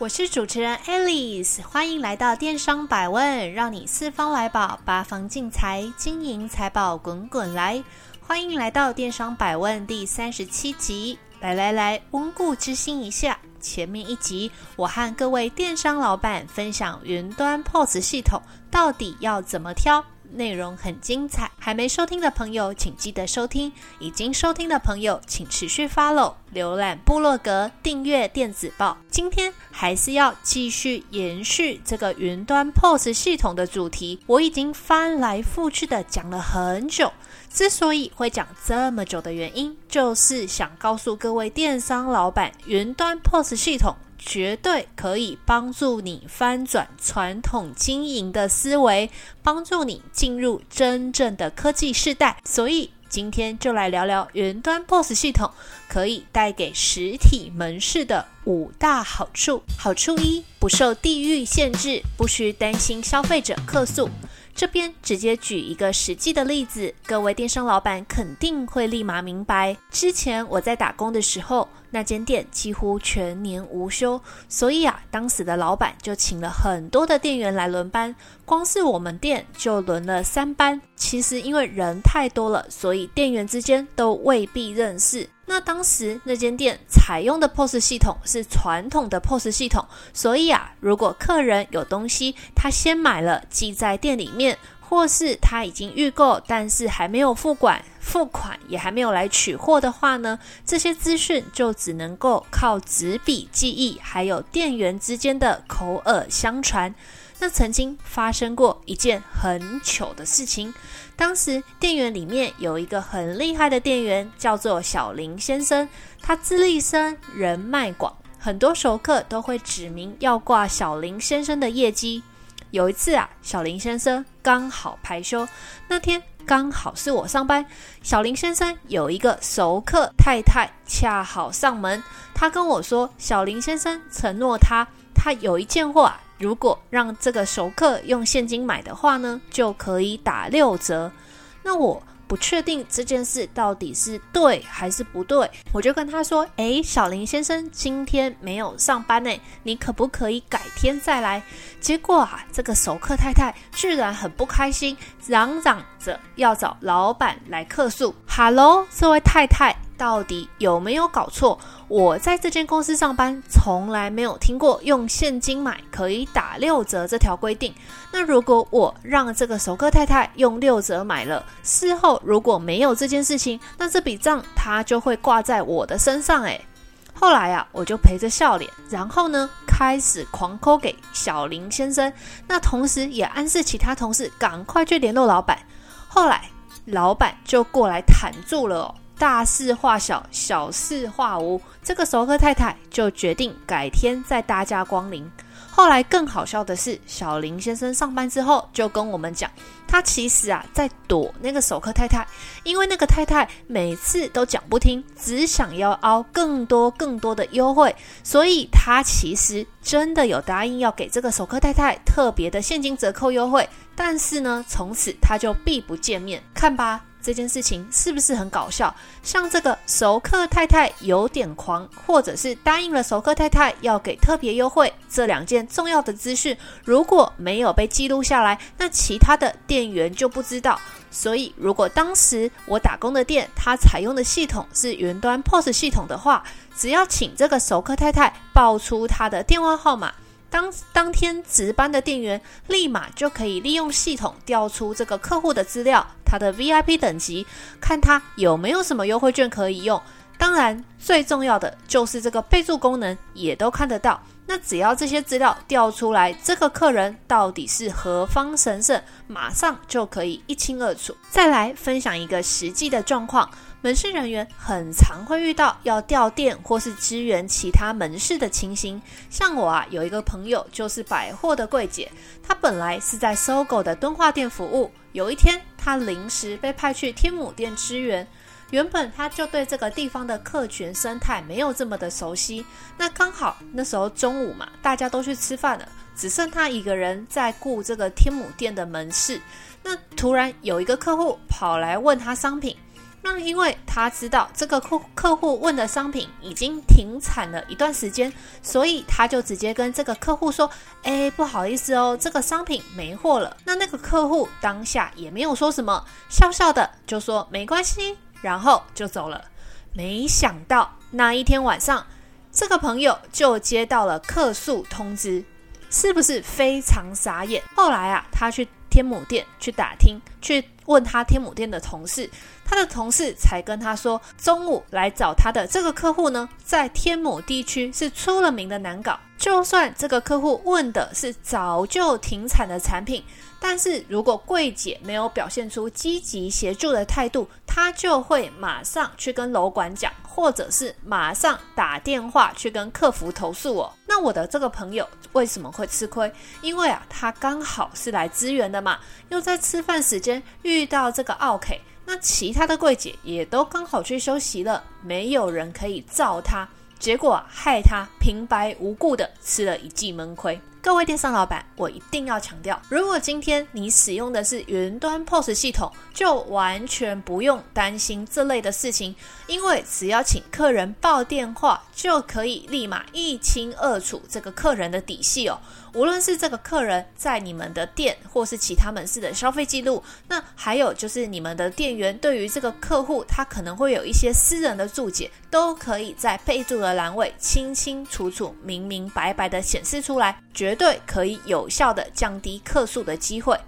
我是主持人 Alice，欢迎来到电商百问，让你四方来宝，八方进财，金银财宝滚滚来。欢迎来到电商百问第三十七集，来来来，温故知新一下。前面一集，我和各位电商老板分享云端 POS 系统到底要怎么挑。内容很精彩，还没收听的朋友请记得收听；已经收听的朋友请持续 follow、浏览部落格、订阅电子报。今天还是要继续延续这个云端 POS 系统的主题，我已经翻来覆去的讲了很久。之所以会讲这么久的原因，就是想告诉各位电商老板，云端 POS 系统。绝对可以帮助你翻转传统经营的思维，帮助你进入真正的科技时代。所以今天就来聊聊云端 POS 系统可以带给实体门市的五大好处。好处一：不受地域限制，不需担心消费者客诉。这边直接举一个实际的例子，各位电商老板肯定会立马明白。之前我在打工的时候，那间店几乎全年无休，所以啊，当时的老板就请了很多的店员来轮班，光是我们店就轮了三班。其实因为人太多了，所以店员之间都未必认识。那当时那间店采用的 POS 系统是传统的 POS 系统，所以啊，如果客人有东西，他先买了寄在店里面，或是他已经预购，但是还没有付款，付款也还没有来取货的话呢，这些资讯就只能够靠纸笔记忆，还有店员之间的口耳相传。那曾经发生过一件很糗的事情。当时店员里面有一个很厉害的店员，叫做小林先生。他资历深，人脉广，很多熟客都会指名要挂小林先生的业绩。有一次啊，小林先生刚好排休，那天刚好是我上班。小林先生有一个熟客太太恰好上门，他跟我说，小林先生承诺他，他有一件货啊。如果让这个熟客用现金买的话呢，就可以打六折。那我不确定这件事到底是对还是不对，我就跟他说：“诶，小林先生今天没有上班呢，你可不可以改天再来？”结果啊，这个熟客太太居然很不开心，嚷嚷着要找老板来客诉。哈喽，这位太太。到底有没有搞错？我在这间公司上班，从来没有听过用现金买可以打六折这条规定。那如果我让这个熟客太太用六折买了，事后如果没有这件事情，那这笔账他就会挂在我的身上。诶，后来啊，我就陪着笑脸，然后呢，开始狂抠给小林先生，那同时也暗示其他同事赶快去联络老板。后来老板就过来谈住了哦。大事化小，小事化无。这个熟客太太就决定改天再大驾光临。后来更好笑的是，小林先生上班之后就跟我们讲，他其实啊在躲那个熟客太太，因为那个太太每次都讲不听，只想要凹更多更多的优惠，所以他其实真的有答应要给这个熟客太太特别的现金折扣优惠，但是呢，从此他就避不见面。看吧。这件事情是不是很搞笑？像这个熟客太太有点狂，或者是答应了熟客太太要给特别优惠，这两件重要的资讯如果没有被记录下来，那其他的店员就不知道。所以，如果当时我打工的店，它采用的系统是云端 POS 系统的话，只要请这个熟客太太报出他的电话号码。当当天值班的店员立马就可以利用系统调出这个客户的资料，他的 VIP 等级，看他有没有什么优惠券可以用。当然，最重要的就是这个备注功能也都看得到。那只要这些资料调出来，这个客人到底是何方神圣，马上就可以一清二楚。再来分享一个实际的状况。门市人员很常会遇到要调店或是支援其他门市的情形。像我啊，有一个朋友就是百货的柜姐，她本来是在搜狗的敦化店服务，有一天她临时被派去天母店支援。原本他就对这个地方的客群生态没有这么的熟悉，那刚好那时候中午嘛，大家都去吃饭了，只剩他一个人在顾这个天母店的门市。那突然有一个客户跑来问他商品，那因为他知道这个客客户问的商品已经停产了一段时间，所以他就直接跟这个客户说：“哎，不好意思哦，这个商品没货了。”那那个客户当下也没有说什么，笑笑的就说：“没关系。”然后就走了。没想到那一天晚上，这个朋友就接到了客诉通知，是不是非常傻眼？后来啊，他去天母店去打听，去问他天母店的同事，他的同事才跟他说，中午来找他的这个客户呢，在天母地区是出了名的难搞。就算这个客户问的是早就停产的产品。但是如果柜姐没有表现出积极协助的态度，他就会马上去跟楼管讲，或者是马上打电话去跟客服投诉哦。那我的这个朋友为什么会吃亏？因为啊，他刚好是来支援的嘛，又在吃饭时间遇到这个奥 K，，那其他的柜姐也都刚好去休息了，没有人可以罩他，结果害他平白无故的吃了一记闷亏。各位电商老板，我一定要强调，如果今天你使用的是云端 POS 系统，就完全不用担心这类的事情，因为只要请客人报电话，就可以立马一清二楚这个客人的底细哦。无论是这个客人在你们的店或是其他门市的消费记录，那还有就是你们的店员对于这个客户，他可能会有一些私人的注解，都可以在备注的栏位清清楚楚、明明白白的显示出来。绝对可以有效地降低客诉的机会。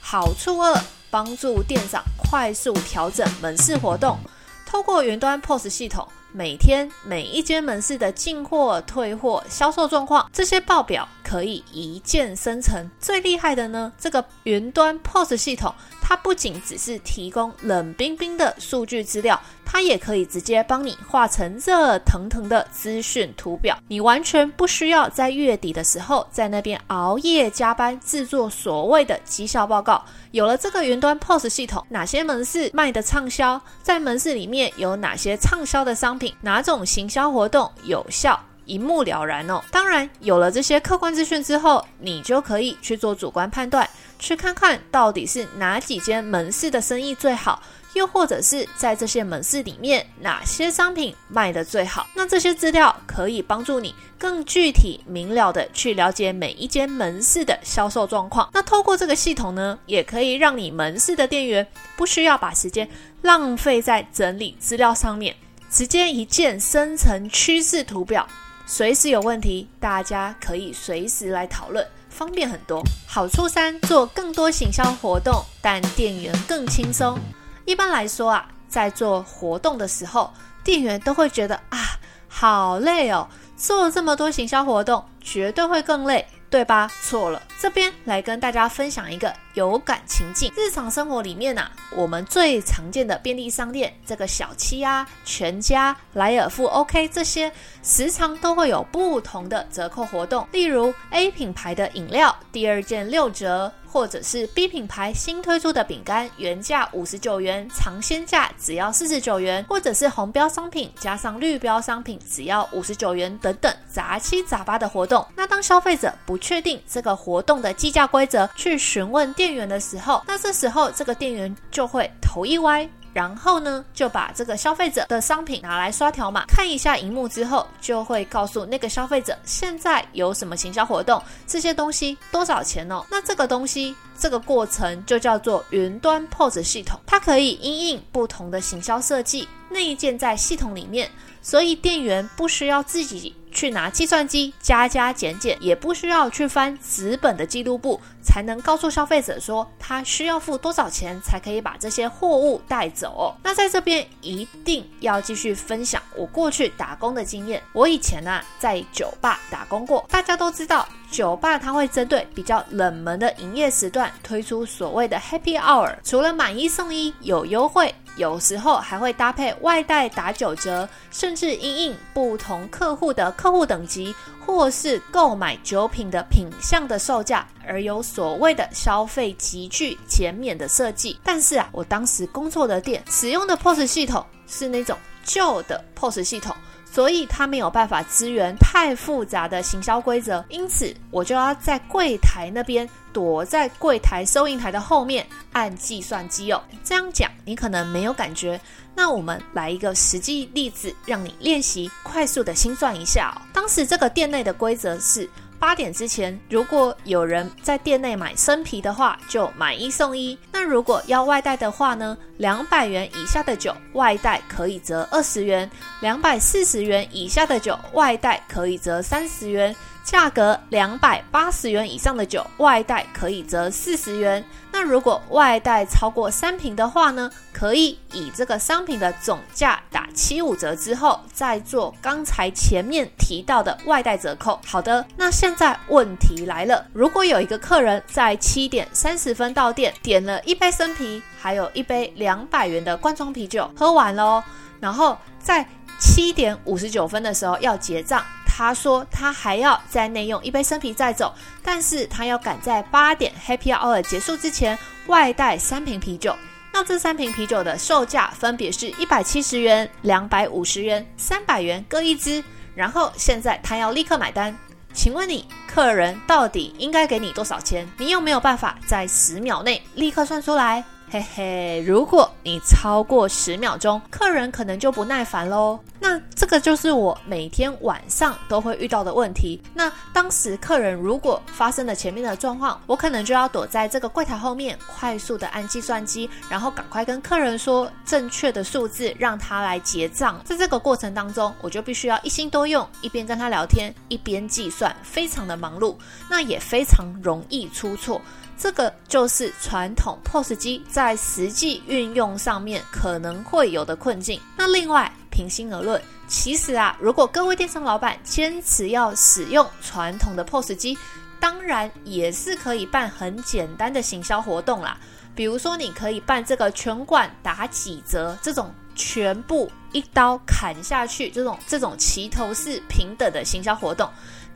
好处二，帮助店长快速调整门市活动。透过云端 POS 系统，每天每一间门市的进货、退货、销售状况，这些报表可以一键生成。最厉害的呢，这个云端 POS 系统，它不仅只是提供冷冰冰的数据资料。它也可以直接帮你画成热腾腾的资讯图表，你完全不需要在月底的时候在那边熬夜加班制作所谓的绩效报告。有了这个云端 POS 系统，哪些门市卖的畅销，在门市里面有哪些畅销的商品，哪种行销活动有效，一目了然哦。当然，有了这些客观资讯之后，你就可以去做主观判断，去看看到底是哪几间门市的生意最好。又或者是在这些门市里面，哪些商品卖得最好？那这些资料可以帮助你更具体明了的去了解每一间门市的销售状况。那透过这个系统呢，也可以让你门市的店员不需要把时间浪费在整理资料上面，直接一键生成趋势图表，随时有问题，大家可以随时来讨论，方便很多。好处三，做更多行销活动，但店员更轻松。一般来说啊，在做活动的时候，店员都会觉得啊，好累哦，做了这么多行销活动，绝对会更累，对吧？错了，这边来跟大家分享一个有感情境。日常生活里面啊，我们最常见的便利商店，这个小七啊、全家、莱尔富、OK 这些，时常都会有不同的折扣活动，例如 A 品牌的饮料，第二件六折。或者是 B 品牌新推出的饼干，原价五十九元，尝鲜价只要四十九元；或者是红标商品加上绿标商品，只要五十九元等等，杂七杂八的活动。那当消费者不确定这个活动的计价规则，去询问店员的时候，那这时候这个店员就会头一歪。然后呢，就把这个消费者的商品拿来刷条码，看一下荧幕之后，就会告诉那个消费者现在有什么行销活动，这些东西多少钱哦。那这个东西，这个过程就叫做云端 POS 系统，它可以因应不同的行销设计，内建在系统里面，所以店员不需要自己。去拿计算机加加减减，也不需要去翻纸本的记录簿，才能告诉消费者说他需要付多少钱才可以把这些货物带走。那在这边一定要继续分享我过去打工的经验。我以前呢、啊、在酒吧打工过，大家都知道酒吧它会针对比较冷门的营业时段推出所谓的 Happy Hour，除了买一送一有优惠。有时候还会搭配外带打九折，甚至因应不同客户的客户等级，或是购买酒品的品相的售价，而有所谓的消费级距减免的设计。但是啊，我当时工作的店使用的 POS 系统是那种旧的 POS 系统。所以他没有办法支援太复杂的行销规则，因此我就要在柜台那边躲在柜台收银台的后面按计算机哦。这样讲你可能没有感觉，那我们来一个实际例子，让你练习快速的心算一下哦。当时这个店内的规则是。八点之前，如果有人在店内买生啤的话，就买一送一。那如果要外带的话呢？两百元以下的酒外带可以折二十元，两百四十元以下的酒外带可以折三十元。价格两百八十元以上的酒外带可以折四十元。那如果外带超过三瓶的话呢？可以以这个商品的总价打七五折之后，再做刚才前面提到的外带折扣。好的，那现在问题来了，如果有一个客人在七点三十分到店，点了一杯生啤，还有一杯两百元的罐装啤酒，喝完喽，然后在七点五十九分的时候要结账。他说他还要在内用一杯生啤再走，但是他要赶在八点 Happy Hour 结束之前外带三瓶啤酒。那这三瓶啤酒的售价分别是一百七十元、两百五十元、三百元各一支。然后现在他要立刻买单，请问你客人到底应该给你多少钱？你有没有办法在十秒内立刻算出来？嘿嘿，如果你超过十秒钟，客人可能就不耐烦喽。那个就是我每天晚上都会遇到的问题。那当时客人如果发生了前面的状况，我可能就要躲在这个柜台后面，快速的按计算机，然后赶快跟客人说正确的数字，让他来结账。在这个过程当中，我就必须要一心多用，一边跟他聊天，一边计算，非常的忙碌，那也非常容易出错。这个就是传统 POS 机在实际运用上面可能会有的困境。那另外，平心而论，其实啊，如果各位电商老板坚持要使用传统的 POS 机，当然也是可以办很简单的行销活动啦。比如说，你可以办这个全馆打几折这种。全部一刀砍下去，这种这种齐头式平等的行销活动，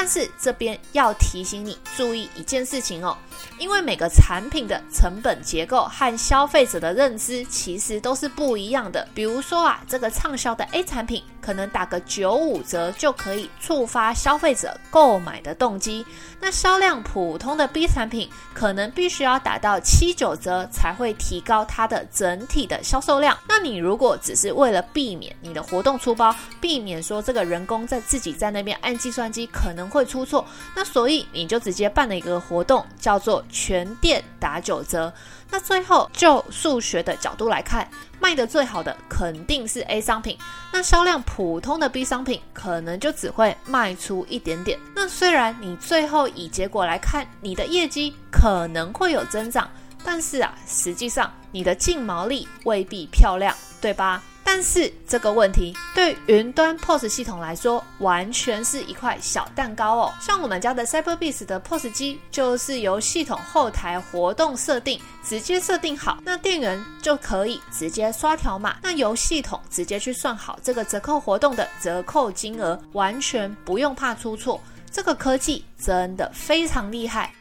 但是这边要提醒你注意一件事情哦，因为每个产品的成本结构和消费者的认知其实都是不一样的。比如说啊，这个畅销的 A 产品可能打个九五折就可以触发消费者购买的动机，那销量普通的 B 产品可能必须要打到七九折才会提高它的整体的销售量。那你如果只是为了避免你的活动出包，避免说这个人工在自己在那边按计算机可能会出错，那所以你就直接办了一个活动，叫做全店打九折。那最后就数学的角度来看，卖得最好的肯定是 A 商品，那销量普通的 B 商品可能就只会卖出一点点。那虽然你最后以结果来看，你的业绩可能会有增长。但是啊，实际上你的净毛利未必漂亮，对吧？但是这个问题对云端 POS 系统来说，完全是一块小蛋糕哦。像我们家的 Cyberbiz 的 POS 机，就是由系统后台活动设定直接设定好，那店员就可以直接刷条码，那由系统直接去算好这个折扣活动的折扣金额，完全不用怕出错。这个科技真的非常厉害。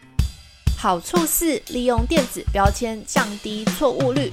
好处是利用电子标签降低错误率。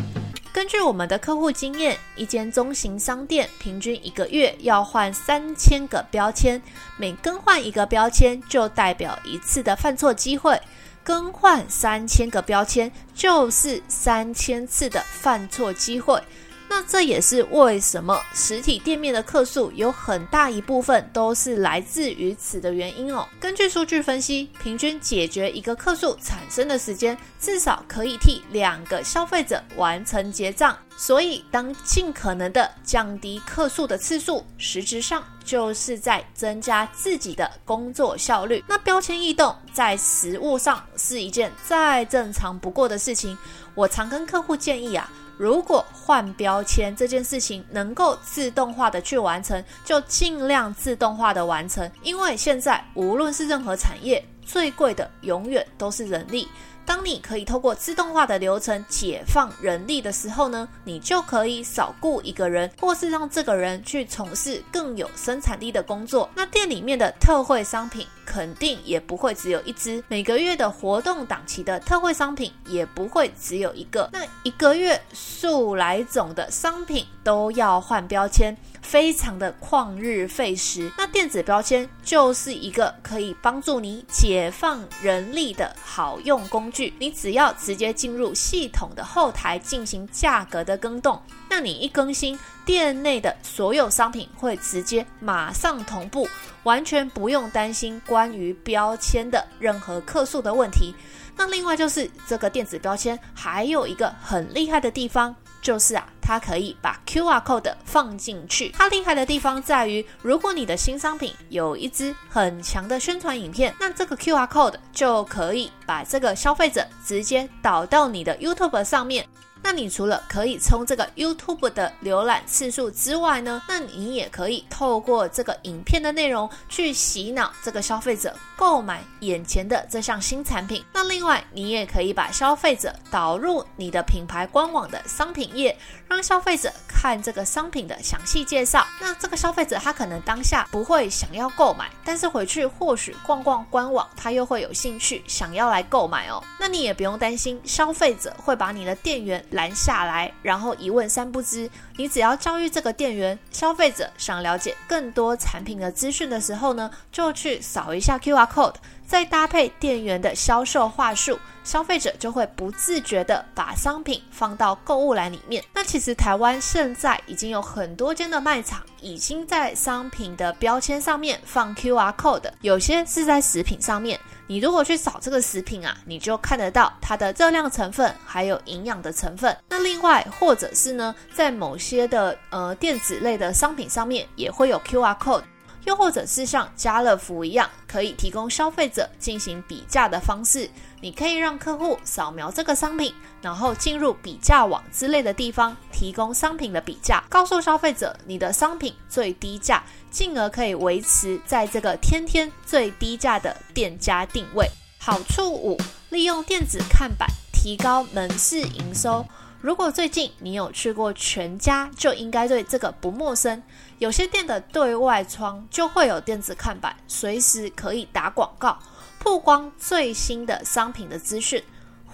根据我们的客户经验，一间中型商店平均一个月要换三千个标签，每更换一个标签就代表一次的犯错机会，更换三千个标签就是三千次的犯错机会。那这也是为什么实体店面的客数有很大一部分都是来自于此的原因哦。根据数据分析，平均解决一个客数产生的时间，至少可以替两个消费者完成结账。所以，当尽可能的降低客诉的次数，实质上就是在增加自己的工作效率。那标签异动在实务上是一件再正常不过的事情。我常跟客户建议啊。如果换标签这件事情能够自动化的去完成，就尽量自动化的完成，因为现在无论是任何产业，最贵的永远都是人力。当你可以透过自动化的流程解放人力的时候呢，你就可以少雇一个人，或是让这个人去从事更有生产力的工作。那店里面的特惠商品肯定也不会只有一支，每个月的活动档期的特惠商品也不会只有一个。那一个月数来种的商品都要换标签。非常的旷日费时，那电子标签就是一个可以帮助你解放人力的好用工具。你只要直接进入系统的后台进行价格的更动，那你一更新，店内的所有商品会直接马上同步，完全不用担心关于标签的任何客诉的问题。那另外就是这个电子标签还有一个很厉害的地方。就是啊，它可以把 QR code 放进去。它厉害的地方在于，如果你的新商品有一支很强的宣传影片，那这个 QR code 就可以把这个消费者直接导到你的 YouTube 上面。那你除了可以冲这个 YouTube 的浏览次数之外呢，那你也可以透过这个影片的内容去洗脑这个消费者购买眼前的这项新产品。那另外，你也可以把消费者导入你的品牌官网的商品页，让消费者看这个商品的详细介绍。那这个消费者他可能当下不会想要购买，但是回去或许逛逛官网，他又会有兴趣想要来购买哦。那你也不用担心消费者会把你的店员拦下来，然后一问三不知。你只要教育这个店员，消费者想了解更多产品的资讯的时候呢，就去扫一下 QR code，再搭配店员的销售话术，消费者就会不自觉的把商品放到购物篮里面。那其实台湾现在已经有很多间的卖场已经在商品的标签上面放 QR code，有些是在食品上面。你如果去扫这个食品啊，你就看得到它的热量成分，还有营养的成分。那另外，或者是呢，在某些的呃电子类的商品上面也会有 QR code，又或者是像家乐福一样，可以提供消费者进行比价的方式。你可以让客户扫描这个商品，然后进入比价网之类的地方，提供商品的比价，告诉消费者你的商品最低价。进而可以维持在这个天天最低价的店家定位。好处五，利用电子看板提高门市营收。如果最近你有去过全家，就应该对这个不陌生。有些店的对外窗就会有电子看板，随时可以打广告，曝光最新的商品的资讯。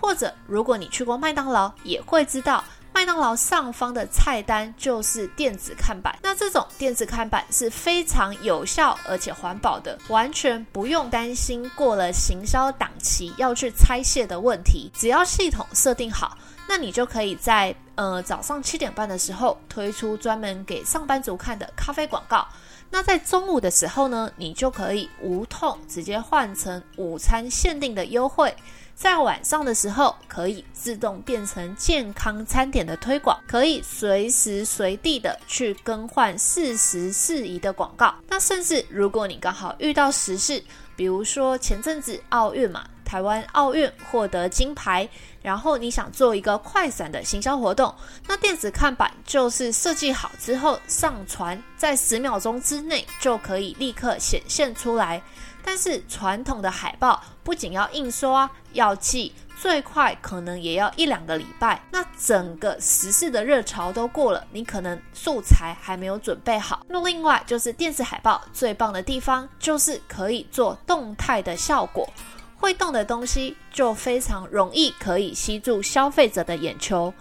或者，如果你去过麦当劳，也会知道。麦当劳上方的菜单就是电子看板，那这种电子看板是非常有效而且环保的，完全不用担心过了行销档期要去拆卸的问题。只要系统设定好，那你就可以在呃早上七点半的时候推出专门给上班族看的咖啡广告。那在中午的时候呢，你就可以无痛直接换成午餐限定的优惠。在晚上的时候，可以自动变成健康餐点的推广，可以随时随地的去更换适时适宜的广告。那甚至如果你刚好遇到时事，比如说前阵子奥运嘛，台湾奥运获得金牌，然后你想做一个快闪的行销活动，那电子看板就是设计好之后上传，在十秒钟之内就可以立刻显现出来。但是传统的海报不仅要印刷，要寄，最快可能也要一两个礼拜。那整个时事的热潮都过了，你可能素材还没有准备好。那另外就是电子海报最棒的地方，就是可以做动态的效果，会动的东西就非常容易可以吸住消费者的眼球。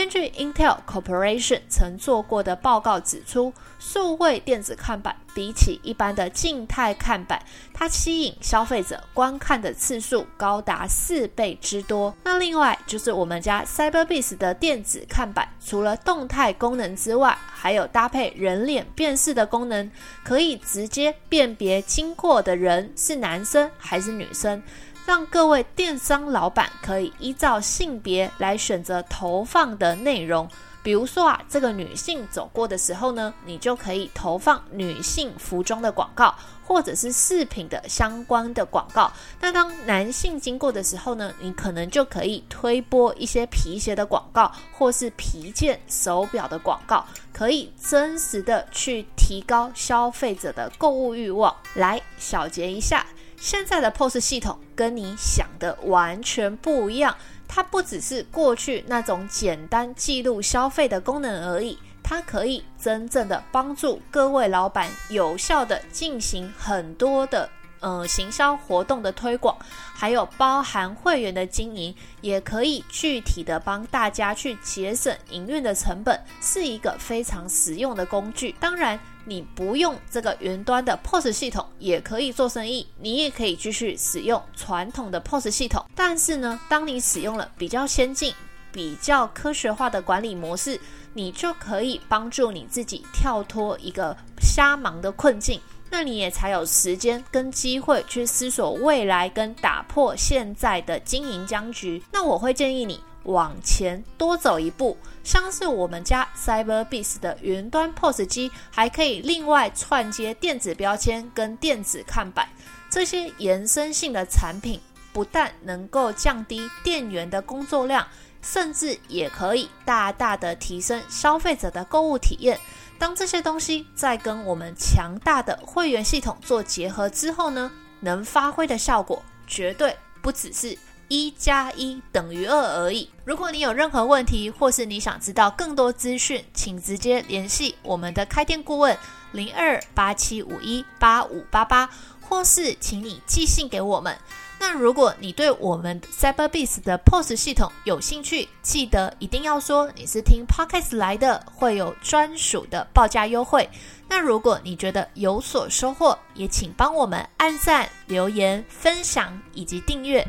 根据 Intel Corporation 曾做过的报告指出，数位电子看板比起一般的静态看板，它吸引消费者观看的次数高达四倍之多。那另外就是我们家 Cyberbiz 的电子看板，除了动态功能之外，还有搭配人脸辨识的功能，可以直接辨别经过的人是男生还是女生。让各位电商老板可以依照性别来选择投放的内容，比如说啊，这个女性走过的时候呢，你就可以投放女性服装的广告，或者是饰品的相关的广告。那当男性经过的时候呢，你可能就可以推播一些皮鞋的广告，或是皮件、手表的广告，可以真实的去提高消费者的购物欲望。来小结一下，现在的 POS 系统跟你想的完全不一样。它不只是过去那种简单记录消费的功能而已，它可以真正的帮助各位老板有效的进行很多的呃行销活动的推广，还有包含会员的经营，也可以具体的帮大家去节省营运的成本，是一个非常实用的工具。当然。你不用这个云端的 POS 系统也可以做生意，你也可以继续使用传统的 POS 系统。但是呢，当你使用了比较先进、比较科学化的管理模式，你就可以帮助你自己跳脱一个瞎忙的困境。那你也才有时间跟机会去思索未来跟打破现在的经营僵局。那我会建议你。往前多走一步，像是我们家 CyberBees 的云端 POS 机，还可以另外串接电子标签跟电子看板，这些延伸性的产品，不但能够降低店员的工作量，甚至也可以大大的提升消费者的购物体验。当这些东西在跟我们强大的会员系统做结合之后呢，能发挥的效果绝对不只是。一加一等于二而已。如果你有任何问题，或是你想知道更多资讯，请直接联系我们的开店顾问零二八七五一八五八八，或是请你寄信给我们。那如果你对我们 Cyberbiz 的 POS 系统有兴趣，记得一定要说你是听 Podcast 来的，会有专属的报价优惠。那如果你觉得有所收获，也请帮我们按赞、留言、分享以及订阅。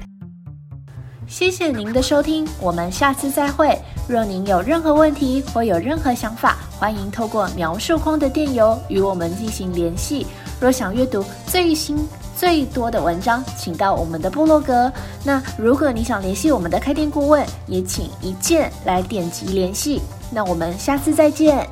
谢谢您的收听，我们下次再会。若您有任何问题或有任何想法，欢迎透过描述框的电邮与我们进行联系。若想阅读最新最多的文章，请到我们的部落格。那如果你想联系我们的开店顾问，也请一键来点击联系。那我们下次再见。